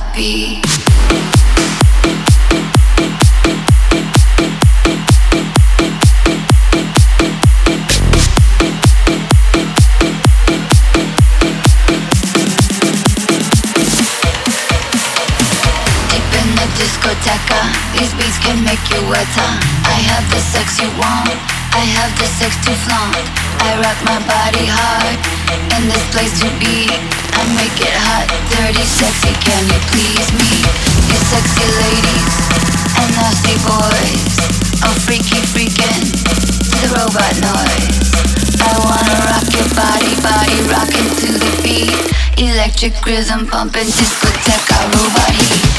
happy. Diskoteka, these beats can make you wetter. I I have the sex to flaunt. I rock my body hard in this place to be. I make it hot, dirty, sexy. Can you please me? You sexy ladies and nasty boys. Oh, freaky freaking to the robot noise. I wanna rock your body, body rocking to the beat. Electric rhythm pumping, discotheque, robot heat.